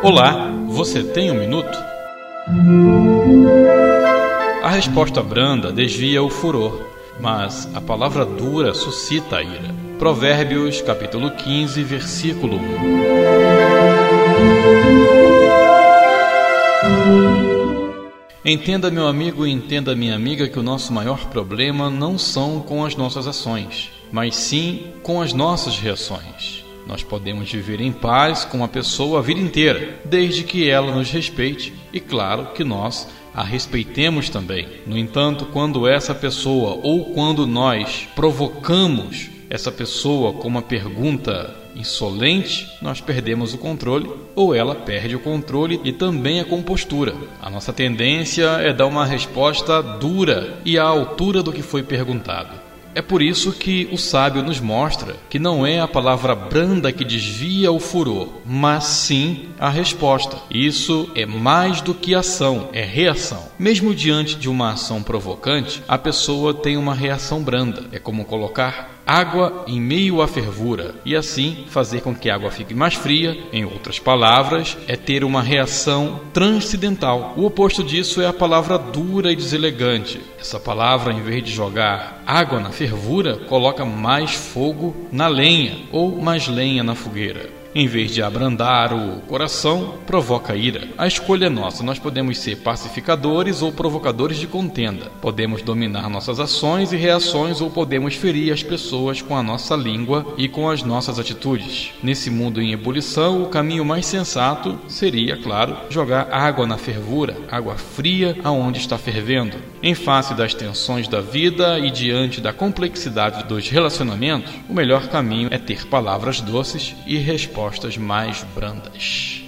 Olá, você tem um minuto? A resposta branda desvia o furor, mas a palavra dura suscita a ira. Provérbios capítulo 15, versículo 1. Entenda, meu amigo, e entenda, minha amiga, que o nosso maior problema não são com as nossas ações, mas sim com as nossas reações. Nós podemos viver em paz com uma pessoa a vida inteira, desde que ela nos respeite e, claro, que nós a respeitemos também. No entanto, quando essa pessoa ou quando nós provocamos essa pessoa com uma pergunta insolente, nós perdemos o controle ou ela perde o controle e também a compostura. A nossa tendência é dar uma resposta dura e à altura do que foi perguntado. É por isso que o sábio nos mostra que não é a palavra branda que desvia o furor, mas sim a resposta. Isso é mais do que ação, é reação. Mesmo diante de uma ação provocante, a pessoa tem uma reação branda. É como colocar água em meio à fervura e assim fazer com que a água fique mais fria. Em outras palavras, é ter uma reação transcendental. O oposto disso é a palavra dura e deselegante. Essa palavra, em vez de jogar água na fervura, coloca mais fogo na lenha ou mais lenha na fogueira. Em vez de abrandar o coração, provoca ira. A escolha é nossa. Nós podemos ser pacificadores ou provocadores de contenda. Podemos dominar nossas ações e reações ou podemos ferir as pessoas com a nossa língua e com as nossas atitudes. Nesse mundo em ebulição, o caminho mais sensato seria, claro, jogar água na fervura, água fria aonde está fervendo. Em face das tensões da vida e diante da complexidade dos relacionamentos, o melhor caminho é ter palavras doces e respostas respostas mais brandas.